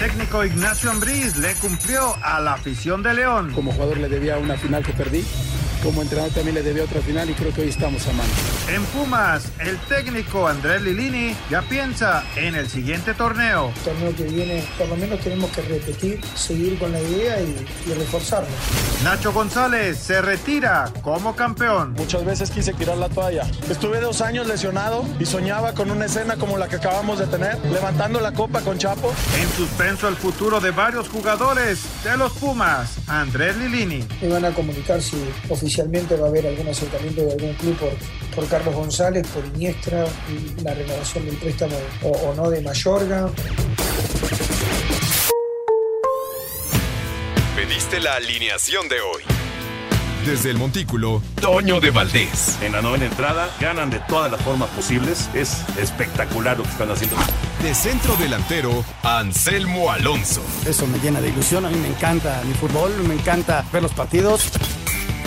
Técnico Ignacio Ambriz le cumplió a la afición de León. Como jugador le debía una final que perdí. Como entrenador también le debía otra final y creo que hoy estamos a mano. En Pumas, el técnico Andrés Lilini ya piensa en el siguiente torneo. El torneo que viene, por lo menos tenemos que repetir, seguir con la idea y, y reforzarlo. Nacho González se retira como campeón. Muchas veces quise tirar la toalla. Estuve dos años lesionado y soñaba con una escena como la que acabamos de tener, levantando la copa con Chapo. En suspenso el futuro de varios jugadores de los Pumas, Andrés Lilini. Me van a comunicar si oficialmente va a haber algún acercamiento de algún club por, por Carlos González, por Iniestra, la renovación del préstamo o, o no de Mayorga. Pediste la alineación de hoy. Desde el Montículo, Toño de Valdés. En la novena entrada ganan de todas las formas posibles. Es espectacular lo que están haciendo. De centro delantero, Anselmo Alonso. Eso me llena de ilusión. A mí me encanta mi fútbol, me encanta ver los partidos.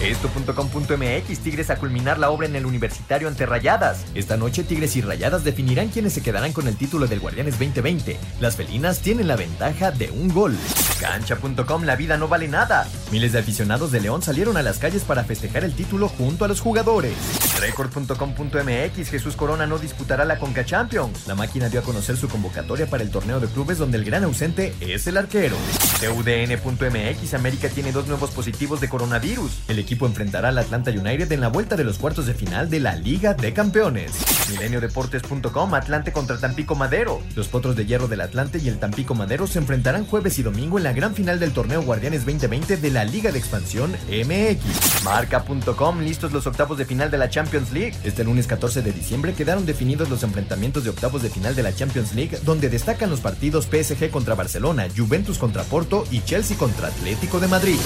Esto.com.mx Tigres a culminar la obra en el Universitario ante Rayadas. Esta noche Tigres y Rayadas definirán quiénes se quedarán con el título del Guardianes 2020. Las felinas tienen la ventaja de un gol. Cancha.com La vida no vale nada. Miles de aficionados de León salieron a las calles para festejar el título junto a los jugadores. Record.com.mx Jesús Corona no disputará la Conca Champions. La máquina dio a conocer su convocatoria para el torneo de clubes donde el gran ausente es el arquero. TUDN.mx América tiene dos nuevos positivos de coronavirus. El equipo enfrentará al Atlanta United en la vuelta de los cuartos de final de la Liga de Campeones. Mileniodeportes.com Atlante contra Tampico Madero. Los potros de hierro del Atlante y el Tampico Madero se enfrentarán jueves y domingo en la gran final del torneo Guardianes 2020 de la Liga de Expansión MX. Marca.com listos los octavos de final de la Champions Este lunes 14 de diciembre quedaron definidos los enfrentamientos de octavos de final de la Champions League, donde destacan los partidos PSG contra Barcelona, Juventus contra Porto y Chelsea contra Atlético de Madrid.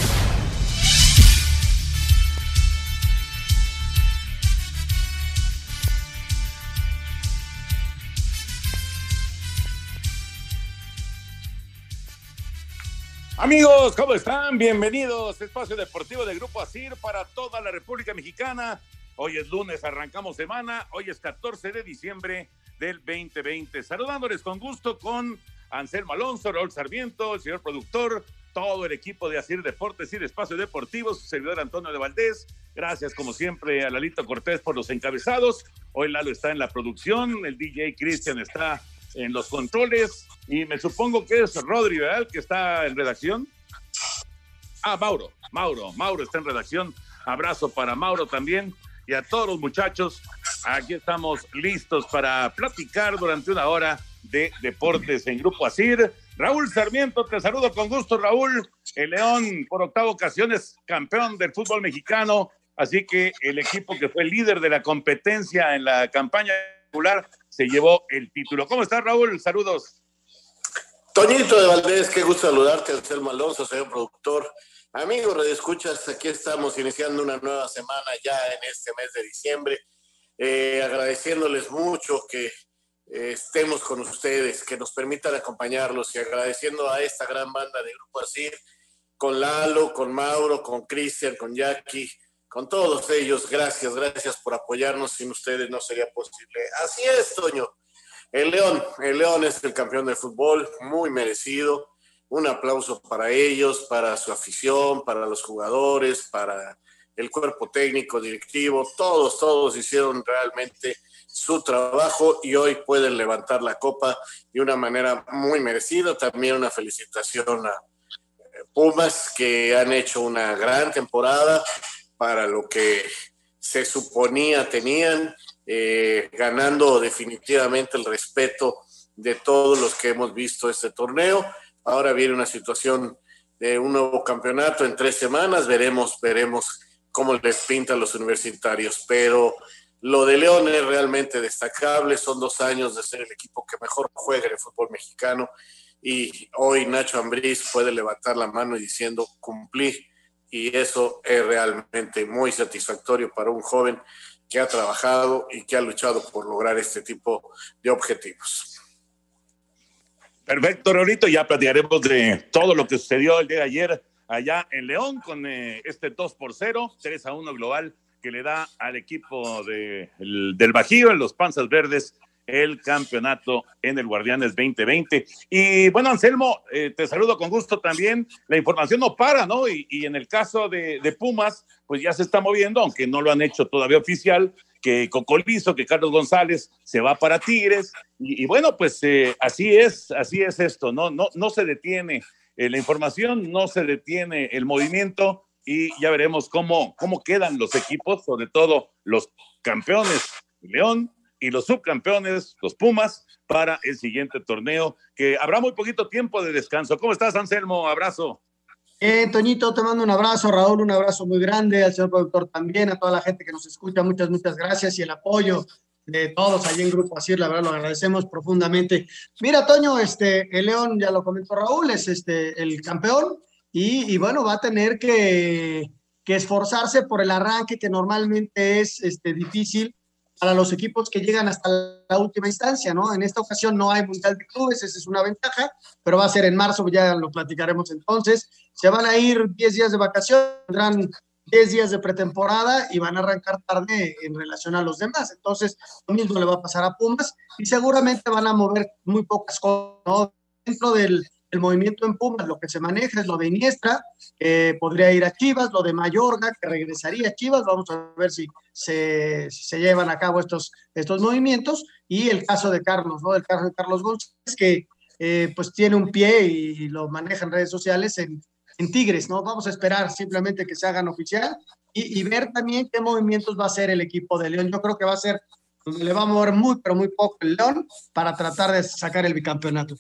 Amigos, ¿cómo están? Bienvenidos. Espacio Deportivo de Grupo ASIR para toda la República Mexicana. Hoy es lunes, arrancamos semana. Hoy es 14 de diciembre del 2020. Saludándoles con gusto con Anselmo Alonso, Raúl Sarmiento, el señor productor, todo el equipo de ASIR Deportes y Espacio Deportivo, su servidor Antonio de Valdés. Gracias, como siempre, a Lalito Cortés por los encabezados. Hoy Lalo está en la producción, el DJ Cristian está en los controles y me supongo que es Rodri, ¿verdad? Que está en redacción. Ah, Mauro, Mauro, Mauro está en redacción. Abrazo para Mauro también y a todos los muchachos. Aquí estamos listos para platicar durante una hora de deportes en Grupo Asir. Raúl Sarmiento, te saludo con gusto, Raúl. El León, por octava ocasión, es campeón del fútbol mexicano. Así que el equipo que fue líder de la competencia en la campaña popular se llevó el título. ¿Cómo estás, Raúl? Saludos. Toñito de Valdés, qué gusto saludarte, Anselmo Alonso, señor productor. Amigos, redescuchas, aquí estamos iniciando una nueva semana ya en este mes de diciembre, eh, agradeciéndoles mucho que eh, estemos con ustedes, que nos permitan acompañarlos y agradeciendo a esta gran banda de Grupo Asir, con Lalo, con Mauro, con Cristian, con Jackie, con todos ellos, gracias, gracias por apoyarnos, sin ustedes no sería posible. Así es, Toño. El León, el León es el campeón del fútbol, muy merecido. Un aplauso para ellos, para su afición, para los jugadores, para el cuerpo técnico, directivo, todos, todos hicieron realmente su trabajo y hoy pueden levantar la copa de una manera muy merecida. También una felicitación a Pumas que han hecho una gran temporada para lo que se suponía tenían, eh, ganando definitivamente el respeto de todos los que hemos visto este torneo. Ahora viene una situación de un nuevo campeonato en tres semanas, veremos, veremos cómo les pintan los universitarios, pero lo de León es realmente destacable, son dos años de ser el equipo que mejor juega en el fútbol mexicano. Y hoy Nacho Ambriz puede levantar la mano y diciendo cumplí y eso es realmente muy satisfactorio para un joven que ha trabajado y que ha luchado por lograr este tipo de objetivos. Perfecto, Raulito, ya platicaremos de todo lo que sucedió el día de ayer allá en León con eh, este 2 por 0, 3 a 1 global que le da al equipo de, del Bajío, en los Panzas Verdes, el campeonato en el Guardianes 2020. Y bueno, Anselmo, eh, te saludo con gusto también. La información no para, ¿no? Y, en el caso de, Pumas, pues ya se está moviendo, aunque no lo han hecho todavía oficial, que Cocolizo, que Carlos González se va para Tigres. Y, bueno, pues eh, así es, así es esto, ¿no? No, no se detiene eh, la información, no se detiene el movimiento y ya veremos cómo, cómo quedan los equipos, sobre todo los campeones León y los subcampeones, los Pumas, para el siguiente torneo, que habrá muy poquito tiempo de descanso. ¿Cómo estás, Anselmo? Abrazo. Eh, Toñito, te mando un abrazo, Raúl, un abrazo muy grande, al señor productor también, a toda la gente que nos escucha, muchas, muchas gracias y el apoyo de todos allí en Grupo Asir, la verdad lo agradecemos profundamente. Mira, Toño, este, el León, ya lo comentó Raúl, es este, el campeón, y, bueno, va a tener que, esforzarse por el arranque que normalmente es este, difícil para los equipos que llegan hasta la última instancia, ¿no? En esta ocasión no hay Mundial de Clubes, esa es una ventaja, pero va a ser en marzo, ya lo platicaremos entonces. Se van a ir 10 días de vacación, tendrán 10 días de pretemporada y van a arrancar tarde en relación a los demás. Entonces, lo mismo le va a pasar a Pumas y seguramente van a mover muy pocas cosas, ¿no? Dentro del, el movimiento en Pumas, lo que se maneja es lo de Iniestra, podría ir a Chivas, lo de Mayorga, que regresaría a Chivas, vamos a ver si se, llevan a cabo estos, estos movimientos, y el caso de Carlos, ¿no? El caso de Carlos González, que eh, pues tiene un pie y lo maneja en redes sociales en, Tigres, ¿no? Vamos a esperar simplemente que se hagan oficial y, ver también qué movimientos va a hacer el equipo de León. Yo creo que va a ser, le va a mover muy, pero muy poco el León para tratar de sacar el bicampeonato.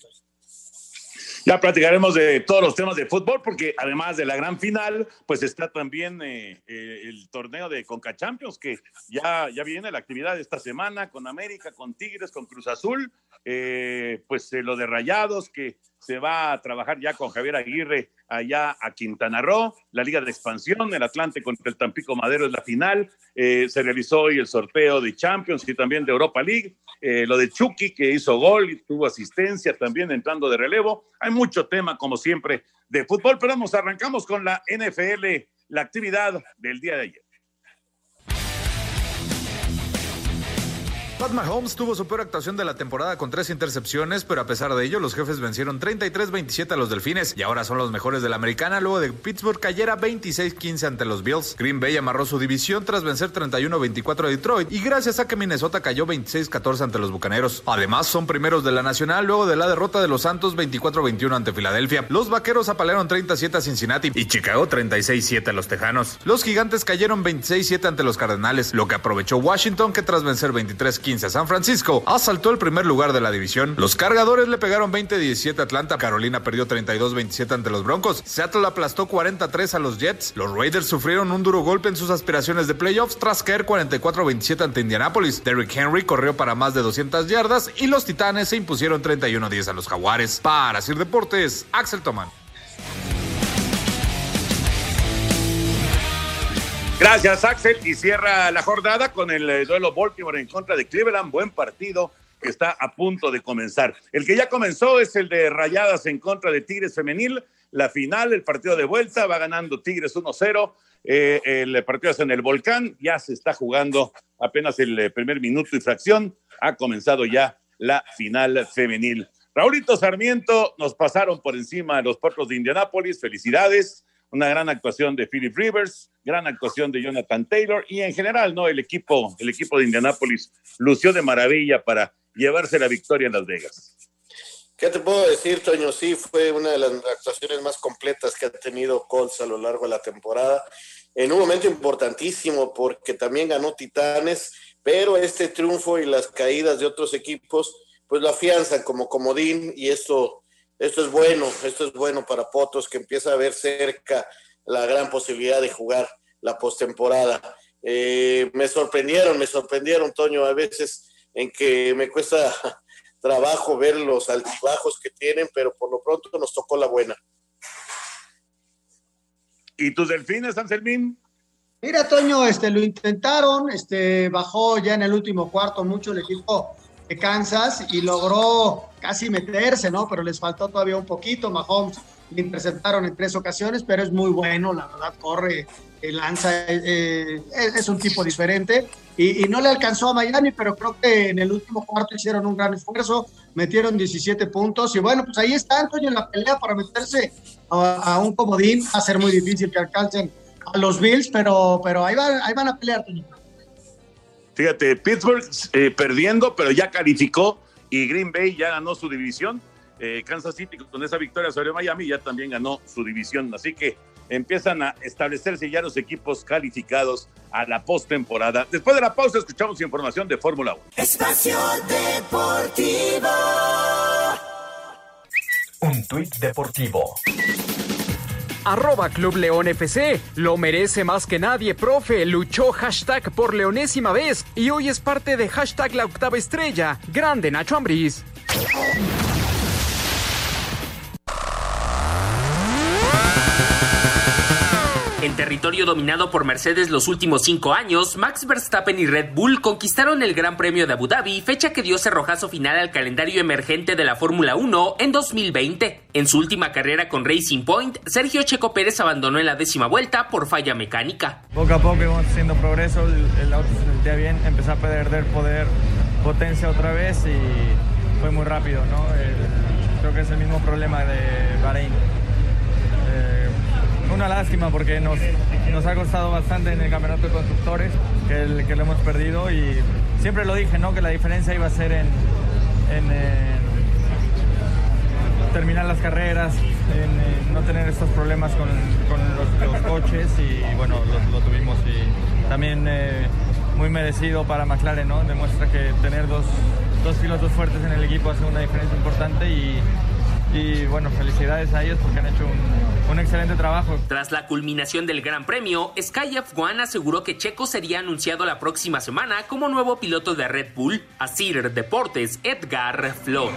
Ya platicaremos de todos los temas de fútbol, porque además de la gran final, pues está también eh, eh, el torneo de Conca Champions, que ya, ya viene la actividad de esta semana con América, con Tigres, con Cruz Azul, eh, pues lo de Rayados, que se va a trabajar ya con Javier Aguirre allá a Quintana Roo, la Liga de Expansión, el Atlante contra el Tampico Madero es la final, eh, se realizó hoy el sorteo de Champions y también de Europa League, eh, lo de Chucky que hizo gol y tuvo asistencia también entrando de relevo, hay mucho tema como siempre de fútbol, pero vamos, arrancamos con la NFL, la actividad del día de ayer. Pat Mahomes tuvo su peor actuación de la temporada con tres intercepciones, pero a pesar de ello, los jefes vencieron 33-27 a los Delfines y ahora son los mejores de la americana luego de Pittsburgh cayera 26-15 ante los Bills. Green Bay amarró su división tras vencer 31-24 a Detroit y gracias a que Minnesota cayó 26-14 ante los Bucaneros. Además, son primeros de la nacional luego de la derrota de los Santos 24-21 ante Filadelfia. Los Vaqueros apalearon 37 a Cincinnati y Chicago 36-7 a los Tejanos. Los Gigantes cayeron 26-7 ante los Cardenales, lo que aprovechó Washington que tras vencer 23 15 a San Francisco, asaltó el primer lugar de la división. Los cargadores le pegaron 20-17 a Atlanta. Carolina perdió 32-27 ante los Broncos. Seattle aplastó 43 a los Jets. Los Raiders sufrieron un duro golpe en sus aspiraciones de playoffs tras caer 44-27 ante Indianapolis. Derrick Henry corrió para más de 200 yardas y los Titanes se impusieron 31-10 a los Jaguares. Para Sir Deportes, Axel Toman. Gracias, Axel. Y cierra la jornada con el eh, duelo Baltimore en contra de Cleveland. Buen partido que está a punto de comenzar. El que ya comenzó es el de Rayadas en contra de Tigres Femenil. La final, el partido de vuelta, va ganando Tigres 1-0. Eh, el partido es en el Volcán. Ya se está jugando apenas el eh, primer minuto y fracción. Ha comenzado ya la final femenil. Raulito Sarmiento, nos pasaron por encima los puertos de Indianápolis. Felicidades una gran actuación de Philip Rivers, gran actuación de Jonathan Taylor y en general, ¿no? El equipo, el equipo de Indianápolis lució de maravilla para llevarse la victoria en Las Vegas. ¿Qué te puedo decir, Toño? Sí, fue una de las actuaciones más completas que ha tenido Colts a lo largo de la temporada. en un momento importantísimo porque también ganó Titanes, pero este triunfo y las caídas de otros equipos pues lo afianzan como comodín y esto, esto es bueno, esto es bueno para Potos que empieza a ver cerca la gran posibilidad de jugar la postemporada. Eh, me sorprendieron, me sorprendieron, Toño, a veces en que me cuesta trabajo ver los altibajos que tienen, pero por lo pronto nos tocó la buena. ¿Y tus delfines, Anselmín? Mira, Toño, este, lo intentaron, este, bajó ya en el último cuarto mucho el equipo de Kansas y logró casi meterse, ¿no? Pero les faltó todavía un poquito. Mahomes le interceptaron en tres ocasiones, pero es muy bueno, la verdad, corre, eh, lanza, eh, eh, es, un tipo diferente. Y, no le alcanzó a Miami, pero creo que en el último cuarto hicieron un gran esfuerzo, metieron 17 puntos. Y bueno, pues ahí está Antonio en la pelea para meterse a, un comodín. Va a ser muy difícil que alcancen a los Bills, pero, pero ahí, van, ahí van a pelear, Toño. Fíjate, Pittsburgh eh, perdiendo, pero ya calificó y Green Bay ya ganó su división. Eh, Kansas City con esa victoria sobre Miami ya también ganó su división. Así que empiezan a establecerse ya los equipos calificados a la postemporada. Después de la pausa escuchamos información de Fórmula 1. Espacio Deportivo. Un tuit deportivo arroba Club León FC. Lo merece más que nadie, profe. Luchó hashtag por leonésima vez y hoy es parte de hashtag la octava estrella. Grande Nacho Ambriz. Territorio dominado por Mercedes los últimos cinco años, Max Verstappen y Red Bull conquistaron el Gran Premio de Abu Dhabi, fecha que dio cerrojazo final al calendario emergente de la Fórmula 1 en 2020. En su última carrera con Racing Point, Sergio Checo Pérez abandonó en la décima vuelta por falla mecánica. Poco a poco íbamos haciendo progreso, el, auto se sentía bien, empezó a perder poder, potencia otra vez y fue muy rápido, ¿no? creo que es el mismo problema de Bahrein una lástima porque nos, nos ha costado bastante en el campeonato de constructores, que, lo hemos perdido y siempre lo dije, ¿no? Que la diferencia iba a ser en, terminar las carreras, en, no tener estos problemas con, los, coches y bueno, lo, tuvimos y también eh, muy merecido para McLaren, ¿no? Demuestra que tener dos, dos pilotos fuertes en el equipo hace una diferencia importante y y bueno, felicidades a ellos porque han hecho un, excelente trabajo. Tras la culminación del Gran Premio, Sky F1 aseguró que Checo sería anunciado la próxima semana como nuevo piloto de Red Bull. Asir Deportes, Edgar Flores.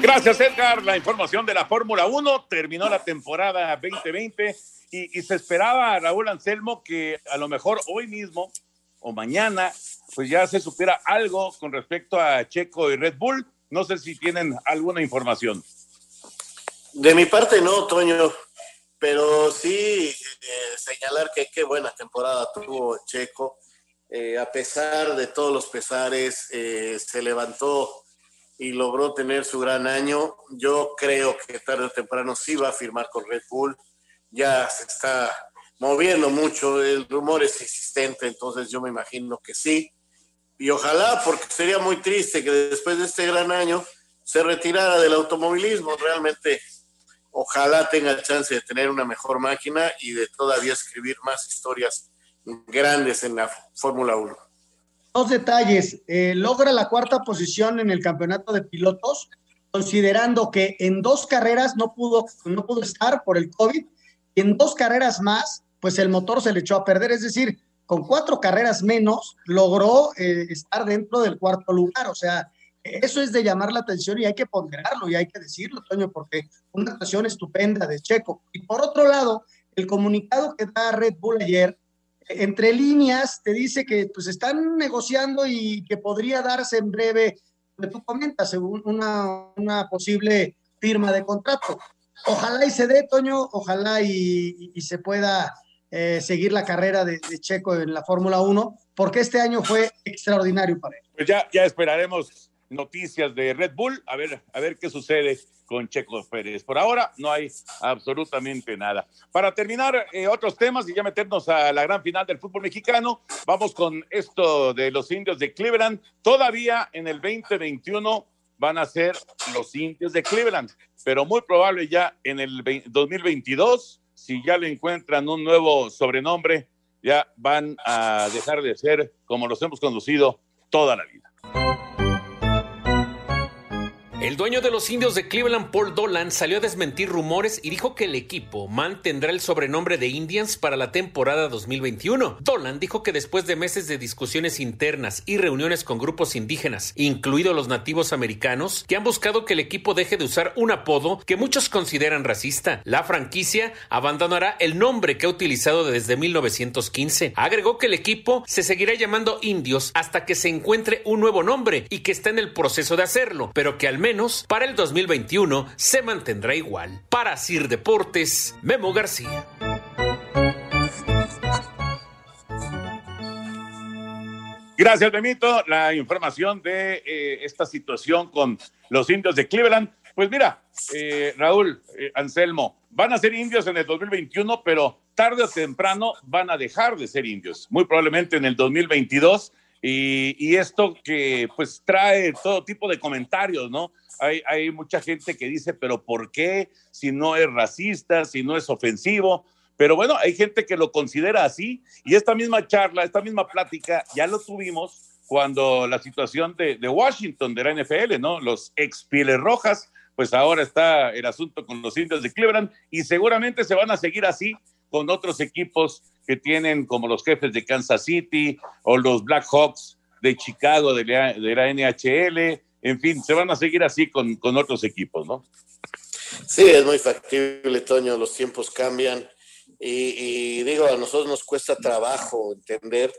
Gracias, Edgar. La información de la Fórmula 1 terminó la temporada 2020 y, y, se esperaba, Raúl Anselmo, que a lo mejor hoy mismo o mañana pues ya se supiera algo con respecto a Checo y Red Bull. No sé si tienen alguna información. De mi parte no, Toño, pero sí eh, señalar que qué buena temporada tuvo Checo. Eh, a pesar de todos los pesares, eh, se levantó y logró tener su gran año. Yo creo que tarde o temprano sí va a firmar con Red Bull. Ya se está moviendo mucho, el rumor es existente, entonces yo me imagino que sí y ojalá, porque sería muy triste que después de este gran año se retirara del automovilismo. Realmente, ojalá tenga chance de tener una mejor máquina y de todavía escribir más historias grandes en la Fórmula 1. Dos detalles. Eh, logra la cuarta posición en el campeonato de pilotos, considerando que en dos carreras no pudo, no pudo estar por el COVID y en dos carreras más, pues el motor se le echó a perder. Es decir, con cuatro carreras menos, logró eh, estar dentro del cuarto lugar. O sea, eso es de llamar la atención y hay que ponderarlo y hay que decirlo, Toño, porque una actuación estupenda de Checo. Y por otro lado, el comunicado que da Red Bull ayer, entre líneas, te dice que pues están negociando y que podría darse en breve, como tú comentas, una, una posible firma de contrato. Ojalá y se dé, Toño, ojalá y se pueda eh, seguir la carrera de, Checo en la Fórmula 1, porque este año fue extraordinario para él. Pues ya, ya esperaremos noticias de Red Bull, a ver, a ver qué sucede con Checo Pérez. Por ahora no hay absolutamente nada. Para terminar eh, otros temas y ya meternos a la gran final del fútbol mexicano, vamos con esto de los indios de Cleveland. Todavía en el 2021 van a ser los indios de Cleveland, pero muy probable ya en el 2022, si ya le encuentran un nuevo sobrenombre, ya van a dejar de ser como los hemos conducido toda la vida. El dueño de los indios de Cleveland, Paul Dolan, salió a desmentir rumores y dijo que el equipo mantendrá el sobrenombre de Indians para la temporada 2021. Dolan dijo que después de meses de discusiones internas y reuniones con grupos indígenas, incluidos los nativos americanos, que han buscado que el equipo deje de usar un apodo que muchos consideran racista, la franquicia abandonará el nombre que ha utilizado desde 1915. Agregó que el equipo se seguirá llamando Indios hasta que se encuentre un nuevo nombre y que está en el proceso de hacerlo, pero que al menos para el 2021 se mantendrá igual. Para Sir Deportes, Memo García. Gracias, Benito. La información de eh, esta situación con los indios de Cleveland. Pues mira, eh, Raúl, eh, Anselmo, van a ser indios en el 2021, pero tarde o temprano van a dejar de ser indios. Muy probablemente en el 2022. Y, esto que pues trae todo tipo de comentarios, ¿no? hay, mucha gente que dice, pero ¿por qué? Si no es racista, si no es ofensivo. Pero bueno, hay gente que lo considera así y esta misma charla, esta misma plática ya lo tuvimos cuando la situación de, Washington, de la NFL, ¿no? Los ex Pieles Rojas, pues ahora está el asunto con los indios de Cleveland y seguramente se van a seguir así con otros equipos que tienen como los jefes de Kansas City o los Blackhawks de Chicago de de la NHL en fin, se van a seguir así con, otros equipos, ¿no? Sí, es muy factible, Toño, los tiempos cambian y, digo, a nosotros nos cuesta trabajo entender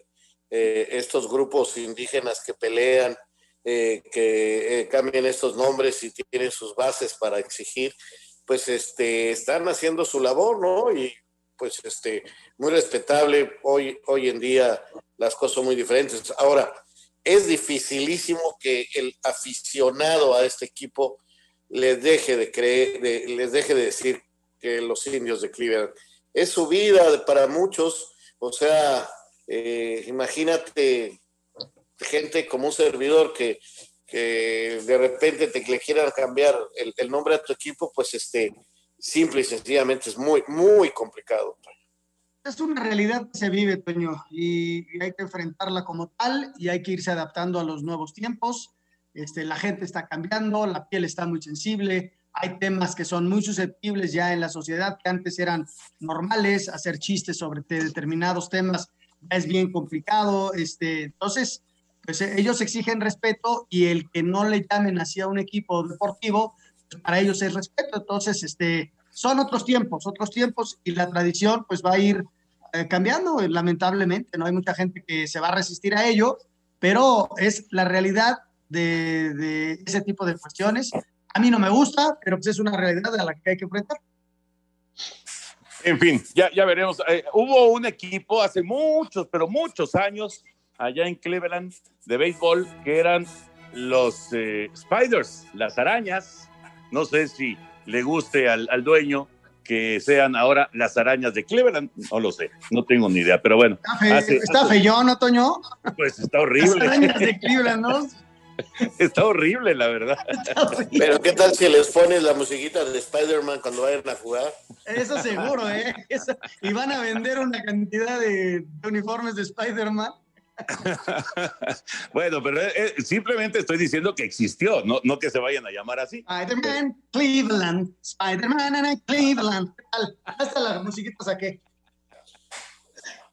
eh, estos grupos indígenas que pelean, eh, que eh, cambien estos nombres y tienen sus bases para exigir, pues este, están haciendo su labor, ¿no? Pues este, muy respetable, hoy, hoy en día las cosas son muy diferentes. Ahora, es dificilísimo que el aficionado a este equipo les deje de creer, les deje de decir que los indios de Cleveland es su vida para muchos. O sea, eh, imagínate gente como un servidor que, de repente te le quieran cambiar el, el, nombre a tu equipo, pues este, simple y sencillamente es muy, muy complicado es una realidad que se vive, Toño, y, hay que enfrentarla como tal y hay que irse adaptando a los nuevos tiempos. Este, la gente está cambiando, la piel está muy sensible, hay temas que son muy susceptibles ya en la sociedad que antes eran normales, hacer chistes sobre determinados temas es bien complicado. Este, entonces, pues ellos exigen respeto y el que no le llamen así a un equipo deportivo, para ellos es respeto. Entonces, este, son otros tiempos, otros tiempos y la tradición pues va a ir eh, cambiando, lamentablemente, ¿no? Hay mucha gente que se va a resistir a ello, pero es la realidad de, ese tipo de cuestiones. A mí no me gusta, pero pues es una realidad a la que hay que enfrentar. En fin, ya, ya veremos. Eh, hubo un equipo hace muchos, pero muchos años allá en Cleveland de béisbol que eran los eh, Spiders, las arañas. No sé si le guste al, al dueño, que sean ahora las arañas de Cleveland, no lo sé, no tengo ni idea, pero bueno. Está, feo, ¿no, Toño? Pues está horrible. Las arañas de Cleveland, ¿no? Está horrible, la verdad. Pero ¿qué tal si les pones la musiquita de Spider-Man cuando vayan a jugar? Eso seguro, ¿eh? Y van a vender una cantidad de uniformes de Spider-Man. bueno, pero eh, eh, simplemente estoy diciendo que existió, no, no que se vayan a llamar así. Spider-Man Cleveland, Spider-Man Cleveland. Hasta la musiquita saqué.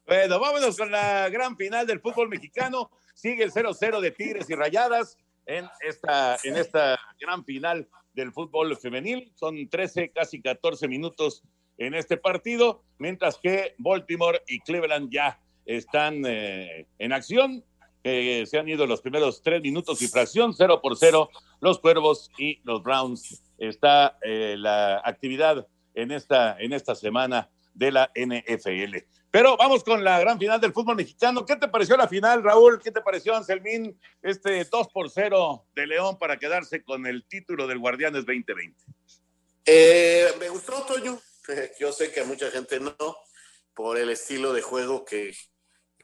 Bueno, vámonos con la gran final del fútbol mexicano. Sigue el 0-0 de Tigres y Rayadas en esta, en esta gran final del fútbol femenil. Son 13, casi 14 minutos en este partido, mientras que Baltimore y Cleveland ya están eh, en acción. se han ido los primeros tres minutos y fracción, cero por cero, los Cuervos y los Browns. Está eh, la actividad en esta, en esta semana de la NFL. Pero vamos con la gran final del fútbol mexicano. ¿Qué te pareció la final, Raúl? ¿Qué te pareció, Anselmín? Este 2 por 0 de León para quedarse con el título del Guardianes 2020. Eh, me gustó, Toño. Yo sé que a mucha gente no, por el estilo de juego que,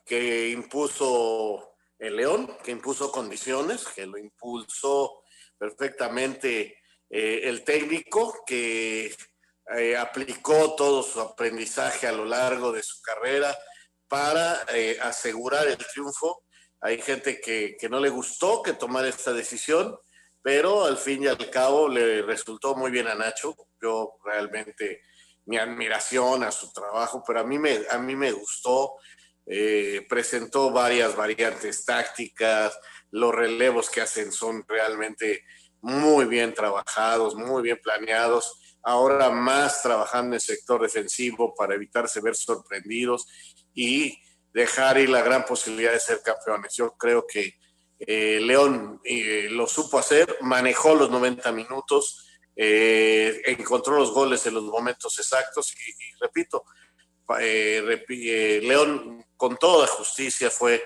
que impuso el León, que impuso condiciones, que lo impulsó perfectamente eh, el técnico que eh, aplicó todo su aprendizaje a lo largo de su carrera para eh, asegurar el triunfo. Hay gente que, no le gustó que tomara esta decisión, pero al fin y al cabo le resultó muy bien a Nacho. Yo realmente mi admiración a su trabajo, pero a mí me, a mí me gustó. Eh, presentó varias variantes tácticas, los relevos que hacen son realmente muy bien trabajados, muy bien planeados. Ahora más trabajando en sector defensivo para evitarse ver sorprendidos y dejar ir la gran posibilidad de ser campeones. Yo creo que eh, León eh, lo supo hacer, manejó los 90 minutos, eh, encontró los goles en los momentos exactos y, repito, eh, eh, León con toda justicia fue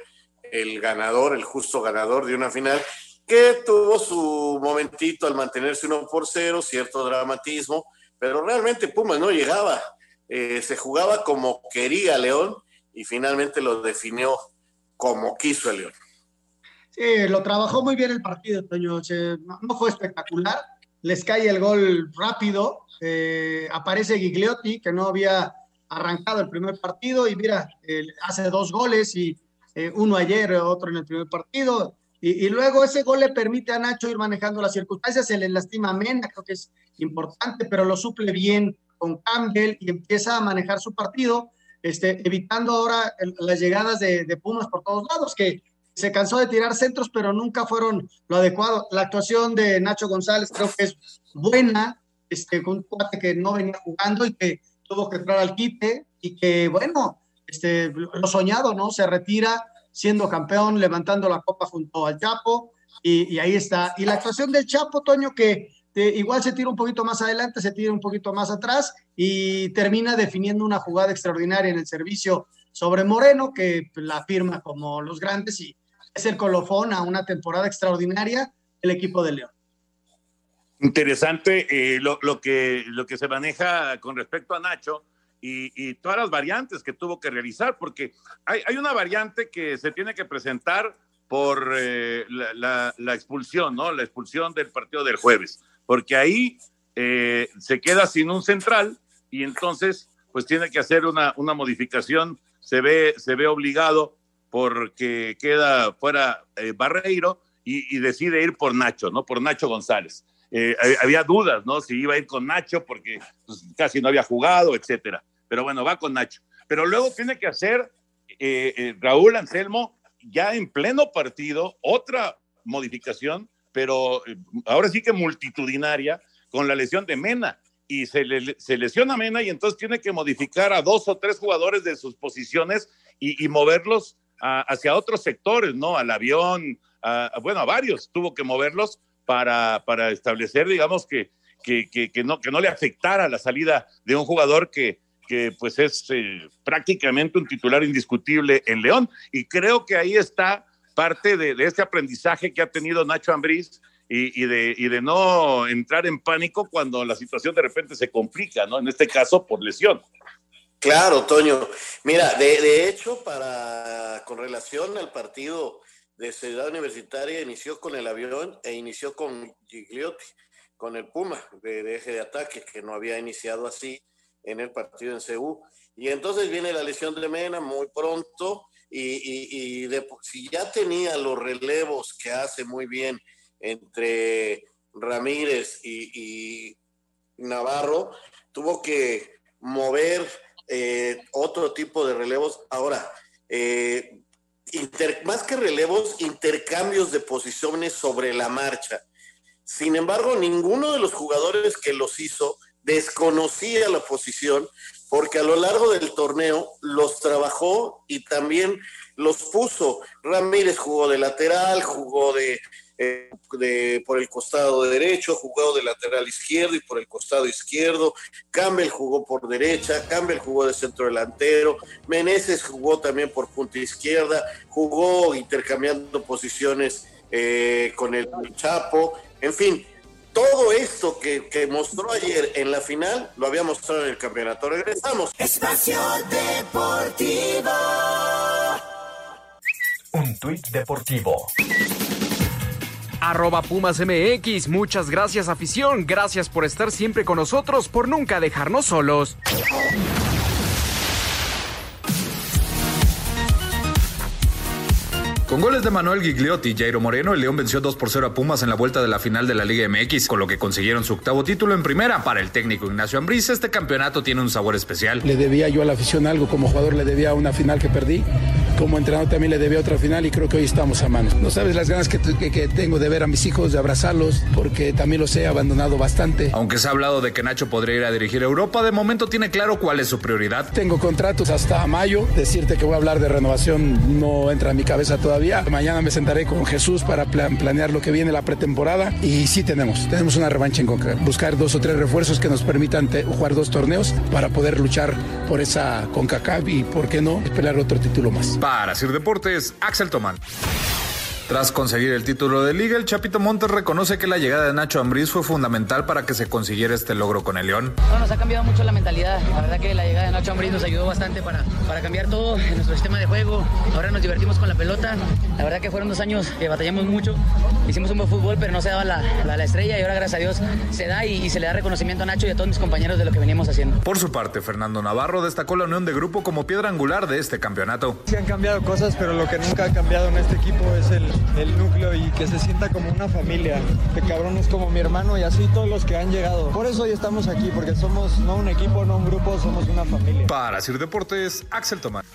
el ganador, el justo ganador de una final que tuvo su momentito al mantenerse uno por cero, cierto dramatismo, pero realmente Pumas no llegaba, se jugaba como quería León y finalmente lo definió como quiso el León. Sí, lo trabajó muy bien el partido, Toño. no fue espectacular, les cae el gol rápido, eh, aparece Gigliotti, que no había arrancado el primer partido, y mira, hace dos goles, y eh, uno ayer, otro en el primer partido, y, luego ese gol le permite a Nacho ir manejando las circunstancias, se le lastima a Mena, creo que es importante, pero lo suple bien con Campbell y empieza a manejar su partido, este, evitando ahora las llegadas de, de Pumas por todos lados, que se cansó de tirar centros, pero nunca fueron lo adecuado. La actuación de Nacho González creo que es buena, este, un cuate que no venía jugando y que tuvo que entrar al quite y que, bueno, este, lo soñado, ¿no? Se retira siendo campeón, levantando la copa junto al Chapo y, ahí está. Y la actuación del Chapo, Toño, que igual se tira un poquito más adelante, se tira un poquito más atrás y termina definiendo una jugada extraordinaria en el servicio sobre Moreno, que la firma como los grandes y es el colofón a una temporada extraordinaria el equipo de León. Interesante eh, lo, que, lo que se maneja con respecto a Nacho y, todas las variantes que tuvo que realizar, porque hay, una variante que se tiene que presentar por eh, la, expulsión, ¿no? La expulsión del partido del jueves, porque ahí eh, se queda sin un central y entonces pues tiene que hacer una, una modificación, se ve, se ve obligado porque queda fuera Barreiro y, decide ir por Nacho, ¿no? Por Nacho González. Eh, había dudas, ¿no? Si iba a ir con Nacho porque pues, casi no había jugado, etcétera. Pero bueno, va con Nacho. Pero luego tiene que hacer eh, Raúl Anselmo ya en pleno partido otra modificación, pero ahora sí que multitudinaria con la lesión de Mena y se, lesiona Mena y entonces tiene que modificar a dos o tres jugadores de sus posiciones y moverlos hacia otros sectores, ¿no? Al avión, bueno, a varios, tuvo que moverlos para, para establecer, digamos, que, que, que, no, que no le afectara la salida de un jugador que, que pues es eh, prácticamente un titular indiscutible en León. Y creo que ahí está parte de, de este aprendizaje que ha tenido Nacho Ambriz y, y, de, y de no entrar en pánico cuando la situación de repente se complica, ¿no? En este caso, por lesión. Claro, Toño. Mira, de, hecho, para con relación al partido de Ciudad Universitaria, inició con el avión e inició con Gigliotti, con el Puma de, eje de ataque, que no había iniciado así en el partido en CU. Y entonces viene la lesión de Mena muy pronto y, si ya tenía los relevos que hace muy bien entre Ramírez y, y Navarro, tuvo que mover eh, otro tipo de relevos. Ahora, eh, más que relevos, intercambios de posiciones sobre la marcha. Sin embargo, ninguno de los jugadores que los hizo desconocía la posición porque a lo largo del torneo los trabajó y también los puso. Ramírez jugó de lateral, jugó de eh, de, por el costado derecho, jugó de lateral izquierdo y por el costado izquierdo. Campbell jugó por derecha, Campbell jugó de centro delantero, Meneses jugó también por punta izquierda, jugó intercambiando posiciones eh, con el Chapo, en fin. Todo esto que, que mostró ayer en la final lo había mostrado en el campeonato. Regresamos. Espacio Deportivo. Un tuit deportivo Arroba Pumas MX, muchas gracias afición, gracias por estar siempre con nosotros, por nunca dejarnos solos. Con goles de Manuel Gigliotti y Jairo Moreno, el León venció 2 por 0 a Pumas en la vuelta de la final de la Liga MX, con lo que consiguieron su octavo título en primera. Para el técnico Ignacio Ambriz, este campeonato tiene un sabor especial. Le debía yo a la afición algo, como jugador le debía una final que perdí, como entrenador también le debía otra final y creo que hoy estamos a mano. No sabes las ganas que, que, que tengo de ver a mis hijos, de abrazarlos, porque también los he abandonado bastante. Aunque se ha hablado de que Nacho podría ir a dirigir a Europa, de momento tiene claro cuál es su prioridad. Tengo contratos hasta mayo, decirte que voy a hablar de renovación no entra en mi cabeza todavía. Mañana me sentaré con Jesús para plan, planear lo que viene la pretemporada y sí tenemos, tenemos una revancha en Conca. Buscar dos o tres refuerzos que nos permitan te, jugar dos torneos para poder luchar por esa CONCACAF y, ¿por qué no?, pelear otro título más. Para Sir Deportes, Axel Tomán. Tras conseguir el título de liga, el Chapito Montes reconoce que la llegada de Nacho Ambriz fue fundamental para que se consiguiera este logro con el León. No, nos ha cambiado mucho la mentalidad. La verdad que la llegada de Nacho Ambriz nos ayudó bastante para, para cambiar todo en nuestro sistema de juego. Ahora nos divertimos con la pelota. La verdad que fueron dos años que batallamos mucho. Hicimos un buen fútbol, pero no se daba la, la, la estrella y ahora gracias a Dios se da y, y, se le da reconocimiento a Nacho y a todos mis compañeros de lo que venimos haciendo. Por su parte, Fernando Navarro destacó la unión de grupo como piedra angular de este campeonato. Sí han cambiado cosas, pero lo que nunca ha cambiado en este equipo es el, el núcleo y que se sienta como una familia. Este cabrón es como mi hermano y así todos los que han llegado. Por eso hoy estamos aquí, porque somos no un equipo, no un grupo, somos una familia. Para Sir Deportes, Axel Tomás.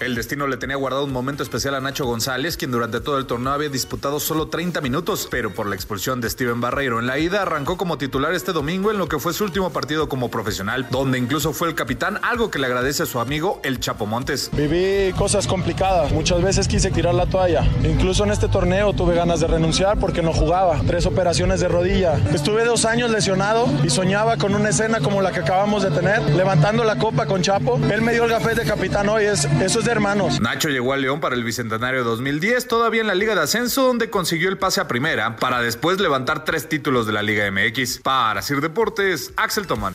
El destino le tenía guardado un momento especial a Nacho González, quien durante todo el torneo había disputado solo 30 minutos, pero por la expulsión de Steven Barreiro en la ida arrancó como titular este domingo en lo que fue su último partido como profesional, donde incluso fue el capitán, algo que le agradece a su amigo el Chapo Montes. Viví cosas complicadas, muchas veces quise tirar la toalla, incluso en este torneo tuve ganas de renunciar porque no jugaba, tres operaciones de rodilla, estuve dos años lesionado y soñaba con una escena como la que acabamos de tener, levantando la copa con Chapo, él me dio el gafete de capitán hoy, es, eso es hermanos. Nacho llegó a León para el Bicentenario 2010, todavía en la Liga de Ascenso, donde consiguió el pase a primera, para después levantar tres títulos de la Liga MX. Para Sir Deportes, Axel Tomán.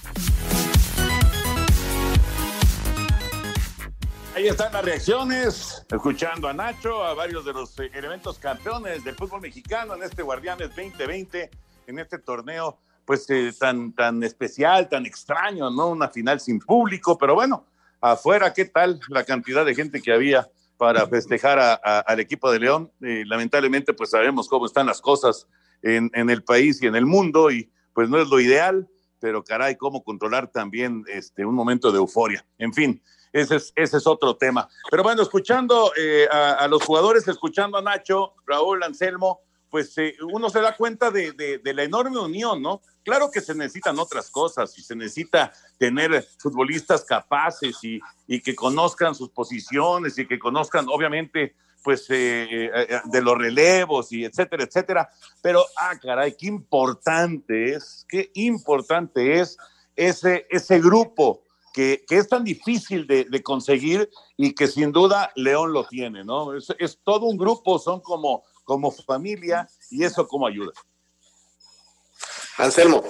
Ahí están las reacciones, escuchando a Nacho, a varios de los elementos campeones del fútbol mexicano en este Guardianes 2020, en este torneo, pues eh, tan, tan especial, tan extraño, ¿no? Una final sin público, pero bueno, afuera, ¿qué tal la cantidad de gente que había para festejar al equipo de León? Eh, lamentablemente, pues sabemos cómo están las cosas en, en, el país y en el mundo y pues no es lo ideal, pero caray, cómo controlar también este, un momento de euforia. En fin, ese es, ese es otro tema. Pero bueno, escuchando eh, a, a, los jugadores, escuchando a Nacho, Raúl, Anselmo, pues eh, uno se da cuenta de, de, la enorme unión, ¿no? Claro que se necesitan otras cosas y se necesita tener futbolistas capaces y, y que conozcan sus posiciones y que conozcan, obviamente, pues eh, eh, de los relevos y etcétera, etcétera. Pero, ah, caray, qué importante es, qué importante es ese, ese grupo que, que es tan difícil de, de, conseguir y que sin duda León lo tiene, ¿no? Es, es todo un grupo, son como como familia y eso como ayuda. Anselmo.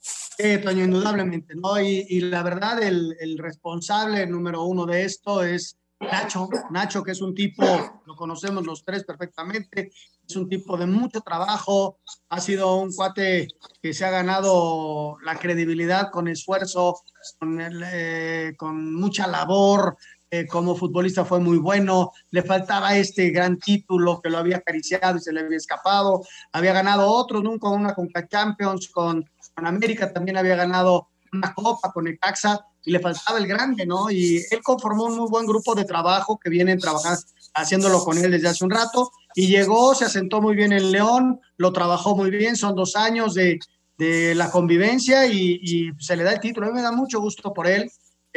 Sí, Toño, indudablemente, ¿no? Y, y la verdad, el, el, responsable número uno de esto es Nacho. Nacho, que es un tipo, lo conocemos los tres perfectamente, es un tipo de mucho trabajo, ha sido un cuate que se ha ganado la credibilidad con esfuerzo, con, el, eh, con mucha labor, eh, como futbolista fue muy bueno, le faltaba este gran título que lo había acariciado y se le había escapado, había ganado otros, nunca una Conca Champions, con, con América también había ganado una copa con el Caxa y le faltaba el grande, ¿no? Y él conformó un muy buen grupo de trabajo que vienen trabajando, haciéndolo con él desde hace un rato y llegó, se asentó muy bien en León, lo trabajó muy bien, son dos años de, de la convivencia y, y se le da el título, a mí me da mucho gusto por él,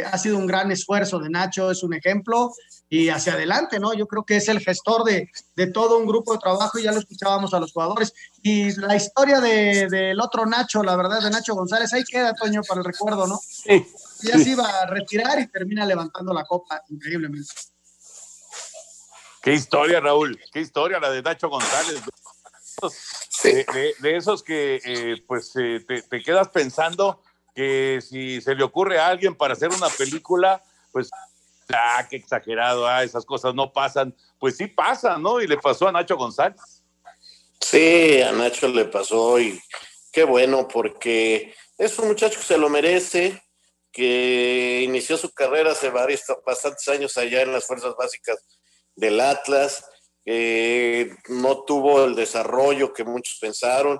ha sido un gran esfuerzo de Nacho, es un ejemplo y hacia adelante, ¿no? Yo creo que es el gestor de, de todo un grupo de trabajo y ya lo escuchábamos a los jugadores. Y la historia de, del otro Nacho, la verdad, de Nacho González, ahí queda, Toño, para el recuerdo, ¿no? Sí. Ya se iba a retirar y termina levantando la copa increíblemente. Qué historia, Raúl, qué historia la de Nacho González. De, de, de, esos que eh, pues eh, te, te quedas pensando que si se le ocurre a alguien para hacer una película, pues Ah, qué exagerado, ah, esas cosas no pasan. Pues sí pasan, ¿no? Y le pasó a Nacho González. Sí, a Nacho le pasó y qué bueno, porque es un muchacho que se lo merece, que inició su carrera hace varios, bastantes años allá en las fuerzas básicas del Atlas, no tuvo el desarrollo que muchos pensaron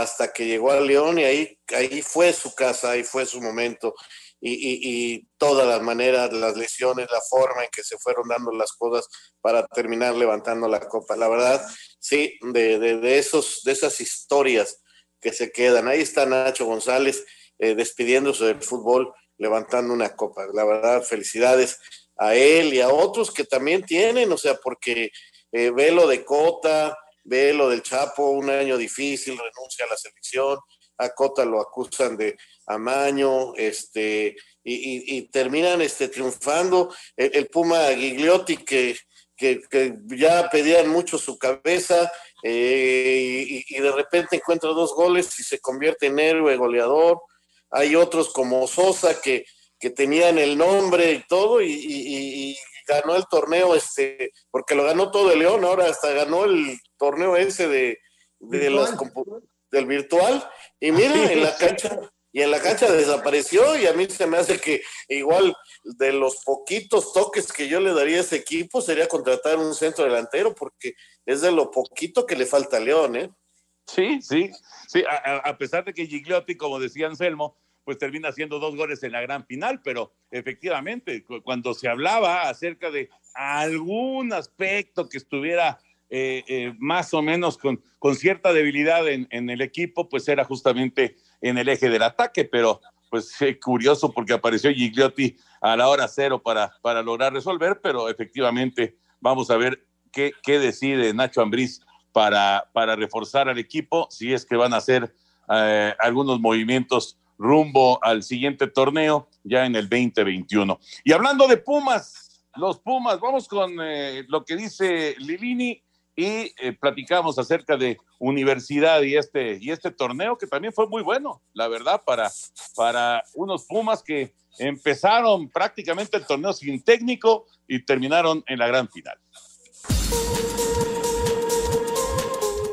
hasta que llegó a León y ahí, ahí fue su casa, ahí fue su momento. Y, y, todas las maneras, las lesiones, la forma en que se fueron dando las cosas para terminar levantando la copa. La verdad, sí, de, de, esos, de esas historias que se quedan. Ahí está Nacho González eh, despidiéndose del fútbol, levantando una copa. La verdad, felicidades a él y a otros que también tienen, o sea, porque eh, ve lo de Cota, ve lo del Chapo, un año difícil, renuncia a la selección, a Cota lo acusan de amaño, este, y, terminan este, triunfando. El, Puma Gigliotti que, que, ya pedían mucho su cabeza eh, y, de repente encuentra dos goles y se convierte en héroe goleador. Hay otros como Sosa que, que tenían el nombre y todo y, ganó el torneo, este, porque lo ganó todo el León, ahora hasta ganó el torneo ese de, de las del virtual. Y mira, en la cancha, y en la cancha desapareció, y a mí se me hace que igual de los poquitos toques que yo le daría a ese equipo sería contratar un centro delantero, porque es de lo poquito que le falta a León, ¿eh? Sí, sí, sí, a, a pesar de que Gigliotti, como decía Anselmo, pues termina haciendo dos goles en la gran final, pero efectivamente, cuando se hablaba acerca de algún aspecto que estuviera eh, eh, más o menos con, con cierta debilidad en, el equipo, pues era justamente en el eje del ataque, pero pues curioso porque apareció Gigliotti a la hora cero para, para lograr resolver, pero efectivamente vamos a ver qué, qué decide Nacho Ambriz para, para reforzar al equipo, si es que van a hacer eh, algunos movimientos rumbo al siguiente torneo ya en el 2021. Y hablando de Pumas, los Pumas, vamos con eh, lo que dice Lilini y eh, platicamos acerca de universidad y este, y este torneo que también fue muy bueno, la verdad, para, para unos Pumas que empezaron prácticamente el torneo sin técnico y terminaron en la gran final.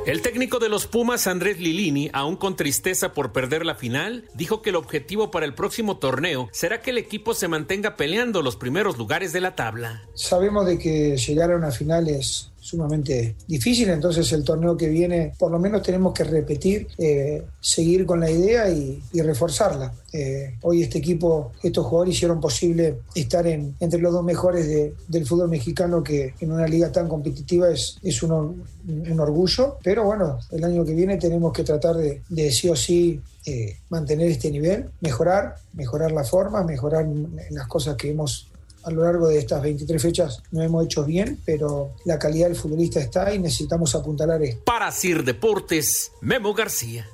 El técnico de los Pumas, Andrés Lilini, aún con tristeza por perder la final, dijo que el objetivo para el próximo torneo será que el equipo se mantenga peleando los primeros lugares de la tabla. Sabemos de que llegar a una final es sumamente difícil, entonces el torneo que viene por lo menos tenemos que repetir, eh, seguir con la idea y, reforzarla. Eh, hoy este equipo, estos jugadores hicieron posible estar en, entre los dos mejores del fútbol mexicano que en una liga tan competitiva es, es un, un orgullo, pero bueno, el año que viene tenemos que tratar de, de sí o sí eh, mantener este nivel, mejorar, mejorar la forma, mejorar las cosas que hemos a lo largo de estas 23 fechas no hemos hecho bien, pero la calidad del futbolista está y necesitamos apuntalar esto. Para Sir Deportes, Memo García.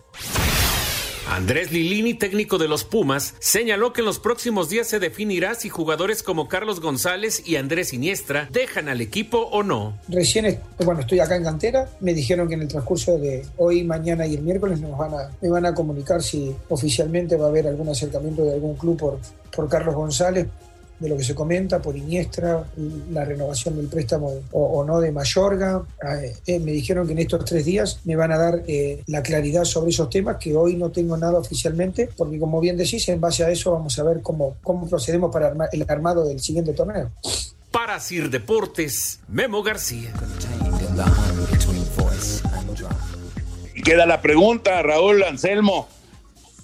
Andrés Lilini, técnico de los Pumas, señaló que en los próximos días se definirá si jugadores como Carlos González y Andrés Iniestra dejan al equipo o no. Recién, bueno, estoy acá en cantera, me dijeron que en el transcurso de hoy, mañana y el miércoles nos van a, me van a comunicar si oficialmente va a haber algún acercamiento de algún club por, por Carlos González de lo que se comenta por Iniestra, la renovación del préstamo o, no de Mayorga. Ah, eh, me dijeron que en estos tres días me van a dar eh, la claridad sobre esos temas, que hoy no tengo nada oficialmente, porque como bien decís, en base a eso vamos a ver cómo, cómo procedemos para el armado del siguiente torneo. Para Sir Deportes, Memo García. Y queda la pregunta, Raúl Anselmo,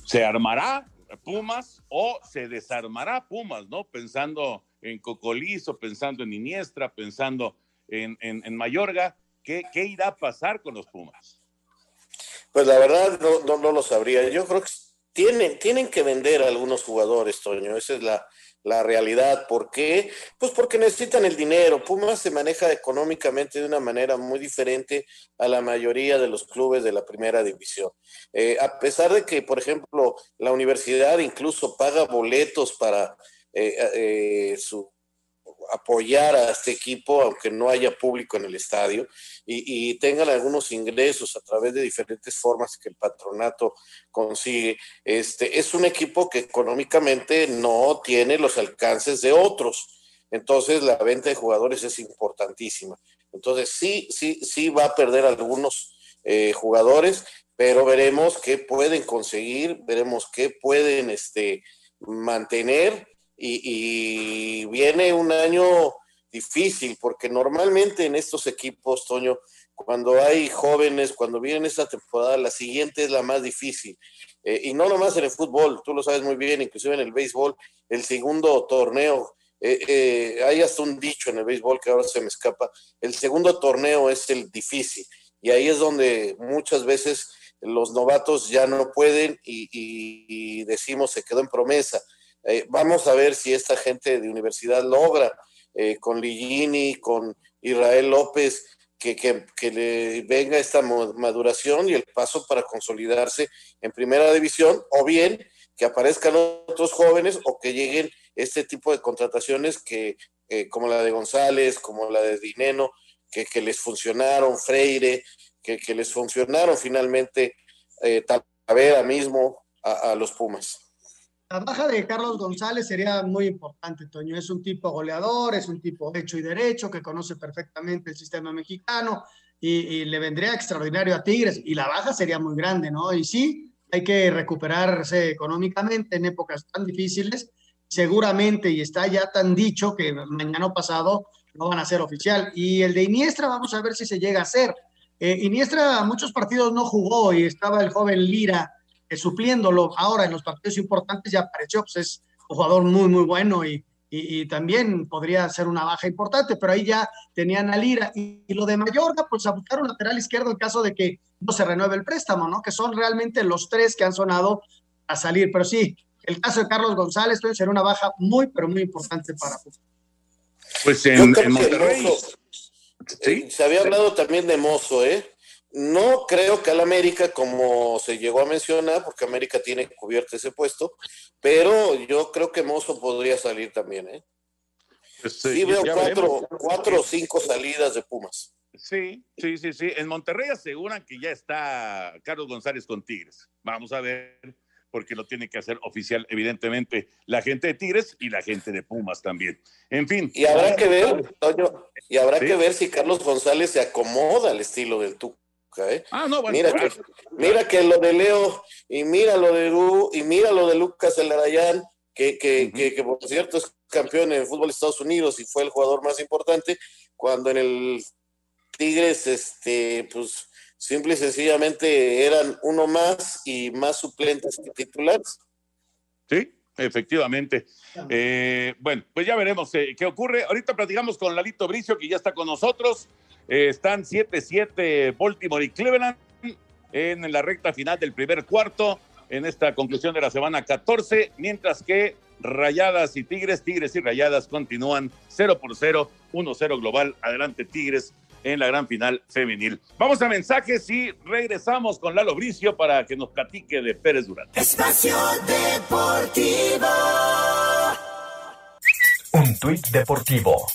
¿se armará Pumas o se desarmará Pumas, ¿no? Pensando en Cocolizo, pensando en Iniestra, pensando en, en, Mayorga, ¿qué, irá a pasar con los Pumas? Pues la verdad no, no, lo sabría. Yo creo que tienen, tienen que vender a algunos jugadores, Toño. Esa es la, la realidad. ¿Por qué? Pues porque necesitan el dinero. Pumas se maneja económicamente de una manera muy diferente a la mayoría de los clubes de la primera división. Eh, a pesar de que, por ejemplo, la universidad incluso paga boletos para eh, eh, su apoyar a este equipo, aunque no haya público en el estadio, y, tengan algunos ingresos a través de diferentes formas que el patronato consigue. Este, es un equipo que económicamente no tiene los alcances de otros. entonces la venta de jugadores es importantísima. Entonces sí, sí, sí va a perder algunos eh, jugadores, pero veremos qué pueden conseguir, veremos qué pueden este, mantener y, viene un año difícil porque normalmente en estos equipos, Toño, cuando hay jóvenes, cuando viene esta temporada, la siguiente es la más difícil. Eh, y no nomás en el fútbol, tú lo sabes muy bien, inclusive en el béisbol, el segundo torneo, eh, eh, hay hasta un dicho en el béisbol que ahora se me escapa, el segundo torneo es el difícil. Y ahí es donde muchas veces los novatos ya no pueden y, decimos se quedó en promesa. Eh, vamos a ver si esta gente de universidad logra eh, con Ligini, con Israel López, que, que, le venga esta maduración y el paso para consolidarse en primera división, o bien que aparezcan otros jóvenes o que lleguen este tipo de contrataciones que, eh, como la de González, como la de Dineno, que, que les funcionaron, Freire, que, que les funcionaron finalmente Talavera mismo a, los Pumas. La baja de Carlos González sería muy importante, Toño. Es un tipo goleador, es un tipo hecho y derecho, que conoce perfectamente el sistema mexicano y, le vendría extraordinario a Tigres. Y la baja sería muy grande, ¿no? Y sí, hay que recuperarse económicamente en épocas tan difíciles. Seguramente, y está ya tan dicho que mañana pasado no van a ser oficial. Y el de Iniestra, vamos a ver si se llega a hacer. Eh, Iniestra muchos partidos no jugó y estaba el joven Lira eh, supliéndolo. Ahora en los partidos importantes ya apareció, pues es un jugador muy, muy bueno y, y, también podría ser una baja importante, pero ahí ya tenían a Lira. Y, lo de Mayorga, pues a buscar un lateral izquierdo en caso de que no se renueve el préstamo, ¿no? Que son realmente los tres que han sonado a salir. Pero sí, el caso de Carlos González puede ser una baja muy, pero muy importante para Pues en, en Monterrey. ¿Sí? Se había hablado también de Mozo, ¿eh? No creo que al América, como se llegó a mencionar, porque América tiene cubierto ese puesto, pero yo creo que Mozo podría salir también, ¿eh? Este, sí, veo cuatro, cuatro o cinco salidas de Pumas. Sí, sí, sí, sí. En Monterrey aseguran que ya está Carlos González con Tigres. Vamos a ver porque lo tiene que hacer oficial, evidentemente, la gente de Tigres y la gente de Pumas también. En fin. Y habrá que ver, Toño, y habrá que ver si Carlos González se acomoda al estilo del Tuca. ¿Eh? Ah, no, mira, que, mira que lo de Leo, y mira lo de Lu, y mira lo de Lucas Elarayán, que, que, que, que, por cierto es campeón en el fútbol de Estados Unidos y fue el jugador más importante, cuando en el Tigres, este, pues simple y sencillamente eran uno más y más suplentes que titulares. Sí, efectivamente. Eh, bueno, pues ya veremos eh, qué ocurre. Ahorita platicamos con Lalito Bricio, que ya está con nosotros. Eh, están 7-7 Baltimore y Cleveland en la recta final del primer cuarto, en esta conclusión de la semana 14, mientras que Rayadas y Tigres, Tigres y Rayadas continúan 0 por 0, 1-0 global. Adelante Tigres en la gran final femenil. Vamos a mensajes y regresamos con Lalo Bricio para que nos platique de Pérez Durán. Espacio Deportivo. Un tuit deportivo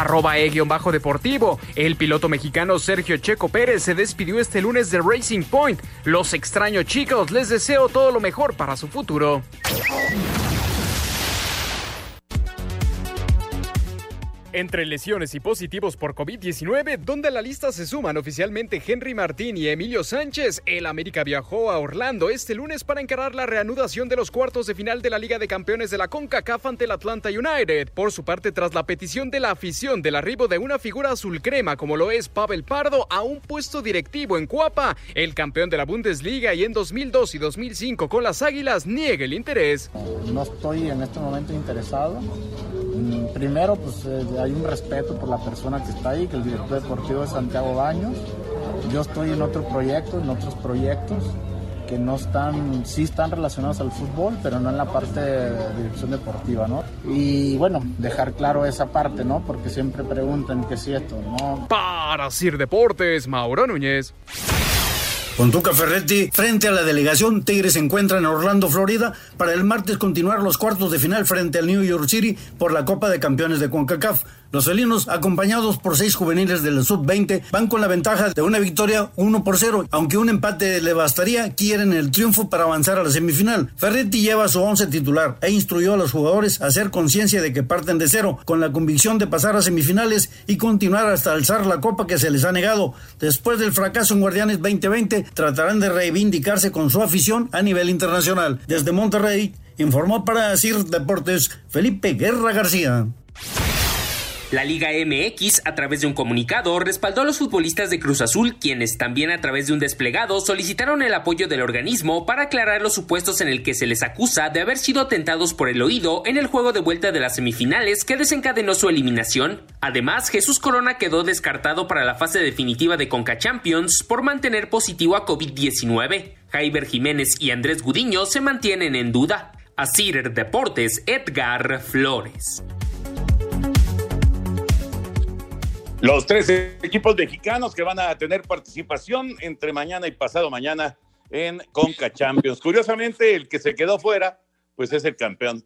arroba e-deportivo. El piloto mexicano Sergio Checo Pérez se despidió este lunes de Racing Point. Los extraño chicos, les deseo todo lo mejor para su futuro. Entre lesiones y positivos por COVID-19, donde a la lista se suman oficialmente Henry Martín y Emilio Sánchez, el América viajó a Orlando este lunes para encarar la reanudación de los cuartos de final de la Liga de Campeones de la CONCACAF ante el Atlanta United. Por su parte, tras la petición de la afición del arribo de una figura azul crema como lo es Pavel Pardo a un puesto directivo en Cuapa, el campeón de la Bundesliga y en 2002 y 2005 con las Águilas niega el interés. No estoy en este momento interesado. Mm, primero, pues eh, hay un respeto por la persona que está ahí, que el director deportivo es Santiago Baños. Yo estoy en otro proyecto, en otros proyectos que no están, sí están relacionados al fútbol, pero no en la parte de dirección deportiva, ¿no? Y bueno, dejar claro esa parte, ¿no? Porque siempre preguntan qué es esto, ¿no? Para Sir Deportes, Mauro Núñez. Con Tuca Ferretti, frente a la delegación, Tigres se encuentra en Orlando, Florida, para el martes continuar los cuartos de final frente al New York City por la Copa de Campeones de CONCACAF. Los felinos, acompañados por seis juveniles del sub-20, van con la ventaja de una victoria 1 por 0. Aunque un empate le bastaría, quieren el triunfo para avanzar a la semifinal. Ferretti lleva su once titular e instruyó a los jugadores a hacer conciencia de que parten de cero, con la convicción de pasar a semifinales y continuar hasta alzar la copa que se les ha negado. Después del fracaso en Guardianes 2020, tratarán de reivindicarse con su afición a nivel internacional. Desde Monterrey, informó para CIR Deportes Felipe Guerra García. La Liga MX, a través de un comunicado, respaldó a los futbolistas de Cruz Azul, quienes también a través de un desplegado solicitaron el apoyo del organismo para aclarar los supuestos en el que se les acusa de haber sido atentados por el oído en el juego de vuelta de las semifinales que desencadenó su eliminación. Además, Jesús Corona quedó descartado para la fase definitiva de Conca Champions por mantener positivo a COVID-19. Jaiber Jiménez y Andrés Gudiño se mantienen en duda. Asir Deportes, Edgar Flores. Los tres equipos mexicanos que van a tener participación entre mañana y pasado mañana en Conca Champions. Curiosamente, el que se quedó fuera, pues es el campeón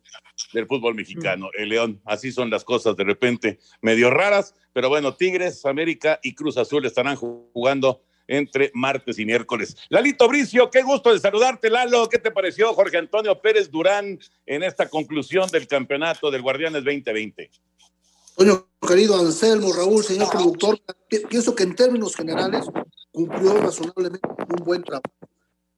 del fútbol mexicano, el León. Así son las cosas de repente medio raras, pero bueno, Tigres, América y Cruz Azul estarán jugando entre martes y miércoles. Lalito Bricio, qué gusto de saludarte, Lalo. ¿Qué te pareció Jorge Antonio Pérez Durán en esta conclusión del campeonato del Guardianes 2020? Coño, querido Anselmo, Raúl, señor productor, pienso que en términos generales cumplió razonablemente un buen trabajo.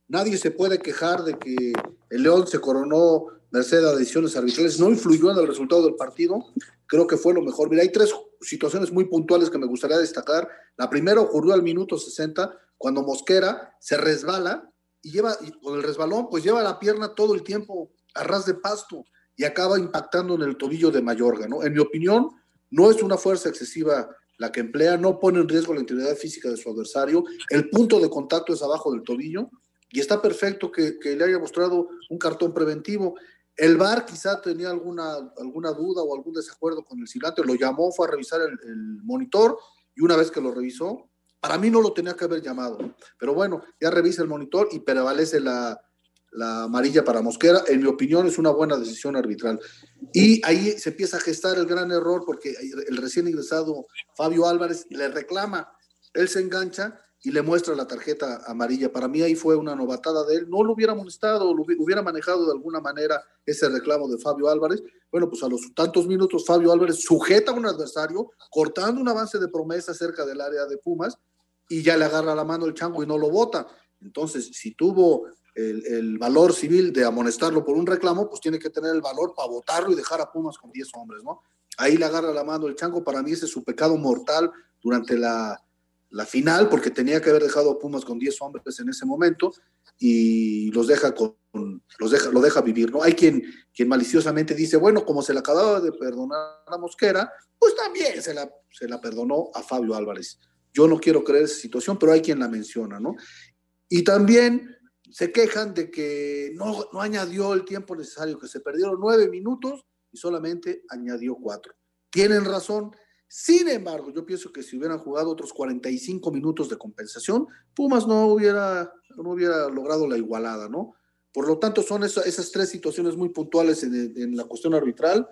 Nadie se puede quejar de que el León se coronó merced a decisiones arbitrales, no influyó en el resultado del partido, creo que fue lo mejor. Mira, hay tres situaciones muy puntuales que me gustaría destacar. La primera ocurrió al minuto 60, cuando Mosquera se resbala y lleva, y con el resbalón, pues lleva la pierna todo el tiempo a ras de pasto y acaba impactando en el tobillo de Mayorga, ¿no? En mi opinión, no es una fuerza excesiva la que emplea, no pone en riesgo la integridad física de su adversario, el punto de contacto es abajo del tobillo y está perfecto que, le haya mostrado un cartón preventivo. El VAR quizá tenía alguna, alguna duda o algún desacuerdo con el silante, lo llamó, fue a revisar el, el monitor y una vez que lo revisó, para mí no lo tenía que haber llamado, pero bueno, ya revisa el monitor y prevalece la, la amarilla para Mosquera, en mi opinión es una buena decisión arbitral. Y ahí se empieza a gestar el gran error porque el recién ingresado Fabio Álvarez le reclama, él se engancha y le muestra la tarjeta amarilla. Para mí ahí fue una novatada de él, no lo hubiera molestado, hubiera manejado de alguna manera ese reclamo de Fabio Álvarez. Bueno, pues a los tantos minutos Fabio Álvarez sujeta a un adversario, cortando un avance de promesa cerca del área de Pumas y ya le agarra la mano el chango y no lo bota. Entonces, si tuvo el, valor civil de amonestarlo por un reclamo, pues tiene que tener el valor para votarlo y dejar a Pumas con 10 hombres, ¿no? Ahí le agarra la mano el chango, para mí ese es su pecado mortal durante la, la final, porque tenía que haber dejado a Pumas con 10 hombres en ese momento y los deja con, los deja, lo deja vivir, ¿no? Hay quien, quien maliciosamente dice, bueno, como se le acababa de perdonar a Mosquera, pues también se la, se la perdonó a Fabio Álvarez. Yo no quiero creer esa situación, pero hay quien la menciona, ¿no? Y también se quejan de que no, no añadió el tiempo necesario, que se perdieron nueve minutos y solamente añadió cuatro. Tienen razón. Sin embargo, yo pienso que si hubieran jugado otros 45 minutos de compensación, Pumas no hubiera, no hubiera logrado la igualada, ¿no? Por lo tanto, son esas tres situaciones muy puntuales en, en, la cuestión arbitral,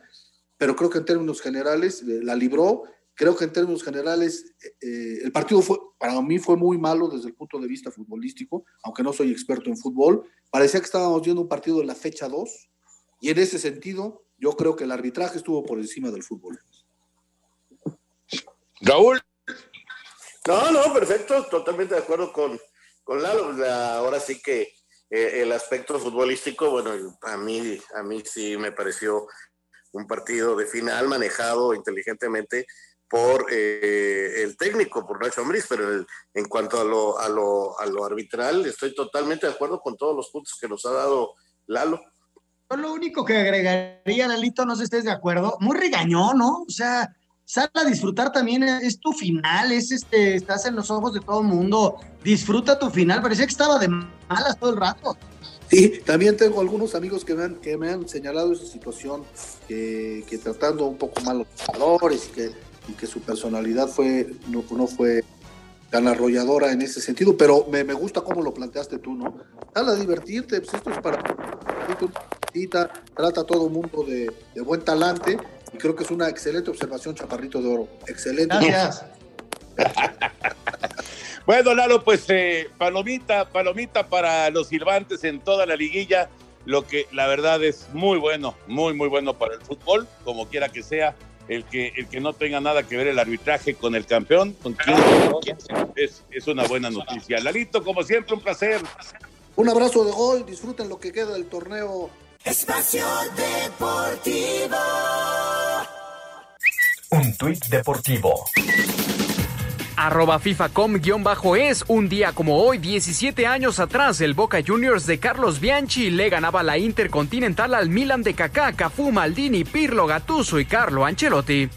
pero creo que en términos generales eh, la libró Creo que en términos generales eh, el partido fue, para mí fue muy malo desde el punto de vista futbolístico, aunque no soy experto en fútbol. Parecía que estábamos viendo un partido de la fecha 2 y en ese sentido yo creo que el arbitraje estuvo por encima del fútbol. Raúl. No, no, perfecto, totalmente de acuerdo con, con Lalo. ahora sí que eh, el aspecto futbolístico, bueno, a mí, a mí sí me pareció un partido de final manejado inteligentemente por eh, el técnico, por Nacho Ambriz, pero en cuanto a lo, a, lo, a lo arbitral, estoy totalmente de acuerdo con todos los puntos que nos ha dado Lalo. Yo lo único que agregaría, Lalito, no sé si estés de acuerdo, muy regañón, ¿no? O sea, sal a disfrutar también, es tu final, es este, estás en los ojos de todo el mundo, disfruta tu final, parecía que estaba de malas todo el rato. Sí, también tengo algunos amigos que me han, que me han señalado esa situación, que, que tratando un poco mal los jugadores y que su personalidad fue, no, no fue tan arrolladora en ese sentido, pero me, me, gusta cómo lo planteaste tú, ¿no? Dale a divertirte, pues esto es para trata a todo mundo de, de, buen talante Y creo que es una excelente observación, Chaparrito de Oro. Excelente. Gracias. Bueno, Lalo, pues eh, palomita, palomita para los silbantes en toda la liguilla, lo que la verdad es muy bueno, muy, muy bueno para el fútbol, como quiera que sea, el que, el que no tenga nada que ver el arbitraje con el campeón, con quién, es, es una buena noticia. Lalito, como siempre, un placer. Un abrazo de gol, disfruten lo que queda del torneo. Espacio Deportivo. Un tuit deportivo. Arroba FIFACom-es, un día como hoy, 17 años atrás, el Boca Juniors de Carlos Bianchi le ganaba la Intercontinental al Milan de Kaká, Cafú, Maldini, Pirlo, Gattuso y Carlo Ancelotti.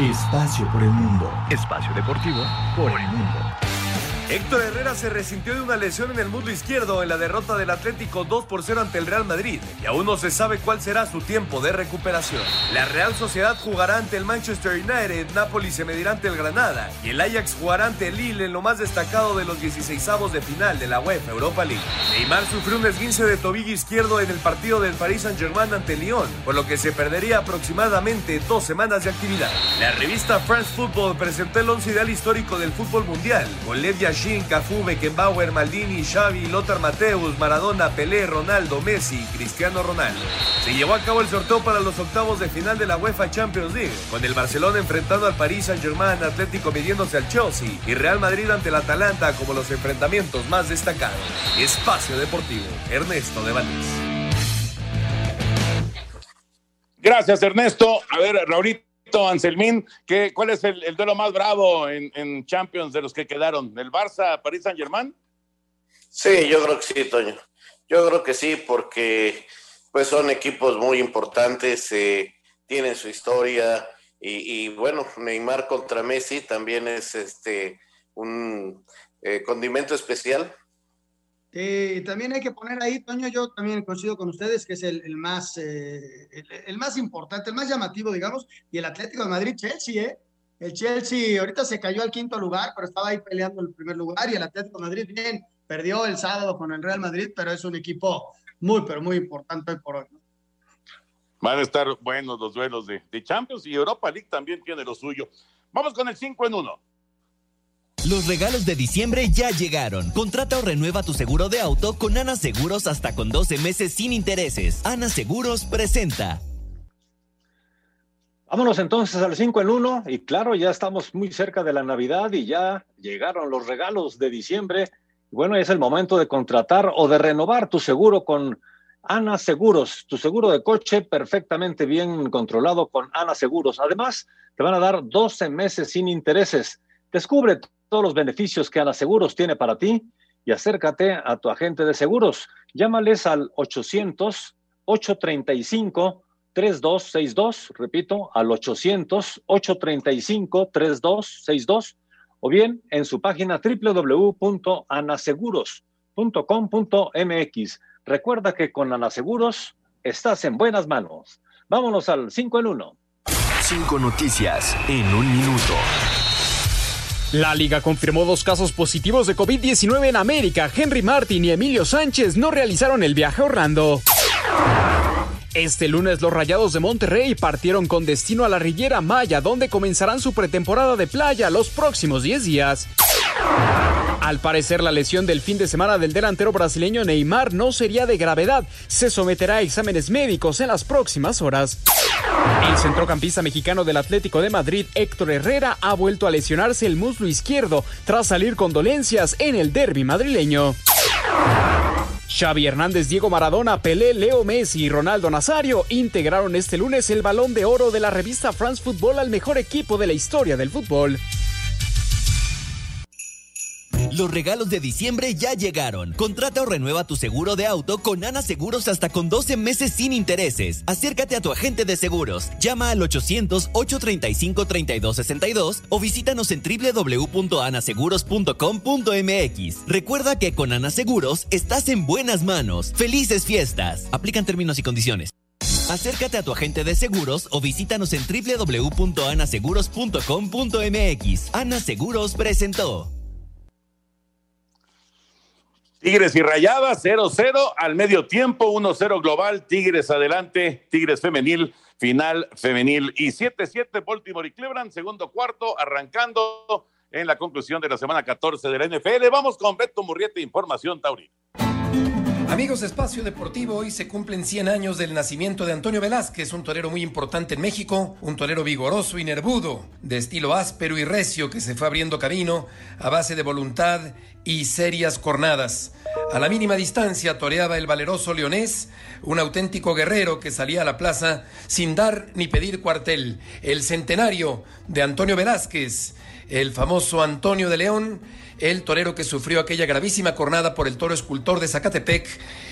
Espacio por el mundo. Espacio deportivo por el mundo. Héctor Herrera se resintió de una lesión en el muslo izquierdo en la derrota del Atlético 2 por 0 ante el Real Madrid y aún no se sabe cuál será su tiempo de recuperación. La Real Sociedad jugará ante el Manchester United, Napoli se medirá ante el Granada y el Ajax jugará ante el Lille en lo más destacado de los 16avos de final de la UEFA Europa League. Neymar sufrió un esguince de tobillo izquierdo en el partido del Paris Saint-Germain ante Lyon, por lo que se perdería aproximadamente dos semanas de actividad. La revista France Football presentó el once ideal histórico del fútbol mundial, con Yashin, Cafú, Beckenbauer, Maldini, Xavi, Lothar Mateus, Maradona, Pelé, Ronaldo, Messi Cristiano Ronaldo. Se llevó a cabo el sorteo para los octavos de final de la UEFA Champions League, con el Barcelona enfrentando al Paris Saint-Germain, Atlético midiéndose al Chelsea y Real Madrid ante el Atalanta como los enfrentamientos más destacados. Espacio Deportivo, Ernesto de Valdés. Gracias, Ernesto. A ver, Raulito Anselmín, ¿qué, ¿cuál es el, el duelo más bravo en, Champions de los que quedaron? ¿El Barça, París Saint Germain? Sí, yo creo que sí, Toño. Yo creo que sí, porque pues son equipos muy importantes, eh, tienen su historia y, y, bueno, Neymar contra Messi también es este un eh, condimento especial. Eh, también hay que poner ahí, Toño, yo también coincido con ustedes que es el, más, eh, el, más importante, el más llamativo, digamos, y el Atlético de Madrid-Chelsea, ¿eh? El Chelsea ahorita se cayó al quinto lugar, pero estaba ahí peleando el primer lugar, y el Atlético de Madrid, bien, perdió el sábado con el Real Madrid, pero es un equipo muy, pero muy importante hoy por hoy. ¿no? Van a estar buenos los duelos de, de Champions y Europa League también tiene lo suyo. Vamos con el 5 en 1. Los regalos de diciembre ya llegaron. Contrata o renueva tu seguro de auto con Ana Seguros hasta con 12 meses sin intereses. Ana Seguros presenta. Vámonos entonces al 5 en 1 y claro, ya estamos muy cerca de la Navidad y ya llegaron los regalos de diciembre. Bueno, es el momento de contratar o de renovar tu seguro con Ana Seguros, tu seguro de coche perfectamente bien controlado con Ana Seguros. Además, te van a dar 12 meses sin intereses. Descubre todos los beneficios que Ana Seguros tiene para ti y acércate a tu agente de seguros. Llámales al 800-835-3262, repito, al 800-835-3262 o bien en su página www.anaseguros.com.mx. Recuerda que con Ana Seguros estás en buenas manos. Vámonos al 5 en 1. Cinco noticias en un minuto. La liga confirmó dos casos positivos de COVID-19 en América. Henry Martin y Emilio Sánchez no realizaron el viaje a Orlando. Este lunes los Rayados de Monterrey partieron con destino a la Riviera Maya, donde comenzarán su pretemporada de playa los próximos 10 días. Al parecer, la lesión del fin de semana del delantero brasileño Neymar no sería de gravedad. Se someterá a exámenes médicos en las próximas horas. El centrocampista mexicano del Atlético de Madrid, Héctor Herrera, ha vuelto a lesionarse el muslo izquierdo tras salir con dolencias en el derby madrileño. Xavi Hernández, Diego Maradona, Pelé, Leo Messi y Ronaldo Nazario integraron este lunes el balón de oro de la revista France Football al mejor equipo de la historia del fútbol. Los regalos de diciembre ya llegaron. Contrata o renueva tu seguro de auto con Ana Seguros hasta con 12 meses sin intereses. Acércate a tu agente de seguros. Llama al 800-835-3262 o visítanos en www.anaseguros.com.mx. Recuerda que con Ana Seguros estás en buenas manos. ¡Felices fiestas! Aplican términos y condiciones. Acércate a tu agente de seguros o visítanos en www.anaseguros.com.mx. Ana Seguros presentó. Tigres y Rayadas 0-0 al medio tiempo, 1-0 global, Tigres adelante, Tigres femenil, final femenil y 7-7 Baltimore y Cleveland, segundo cuarto, arrancando en la conclusión de la semana 14 de la NFL. Vamos con Beto Murriete, información Tauri. Amigos de Espacio Deportivo, hoy se cumplen 100 años del nacimiento de Antonio Velázquez, un torero muy importante en México, un torero vigoroso y nervudo, de estilo áspero y recio que se fue abriendo camino a base de voluntad y serias cornadas. A la mínima distancia toreaba el valeroso leonés, un auténtico guerrero que salía a la plaza sin dar ni pedir cuartel. El centenario de Antonio Velázquez, el famoso Antonio de León, el torero que sufrió aquella gravísima cornada por el toro escultor de Zacatepec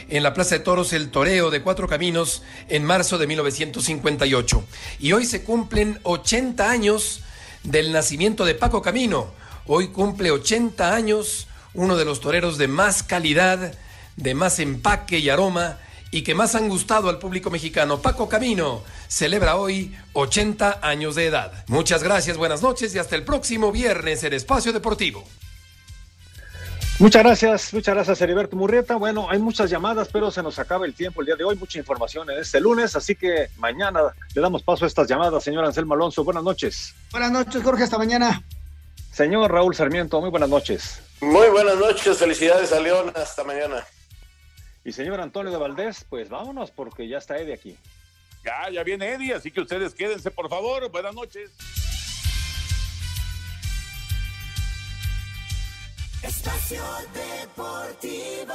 en la Plaza de Toros El Toreo de Cuatro Caminos en marzo de 1958. Y hoy se cumplen 80 años del nacimiento de Paco Camino. Hoy cumple 80 años uno de los toreros de más calidad, de más empaque y aroma y que más han gustado al público mexicano. Paco Camino celebra hoy 80 años de edad. Muchas gracias, buenas noches y hasta el próximo viernes en Espacio Deportivo. Muchas gracias, muchas gracias Heriberto Murrieta. Bueno, hay muchas llamadas, pero se nos acaba el tiempo el día de hoy, mucha información en este lunes, así que mañana le damos paso a estas llamadas. Señor Anselmo Alonso, buenas noches. Buenas noches, Jorge, hasta mañana. Señor Raúl Sarmiento, muy buenas noches. Muy buenas noches, felicidades a León, hasta mañana. Y señor Antonio de Valdés, pues vámonos porque ya está Eddie aquí. Ya, ya viene Eddie, así que ustedes quédense, por favor. Buenas noches. Espacio Deportivo.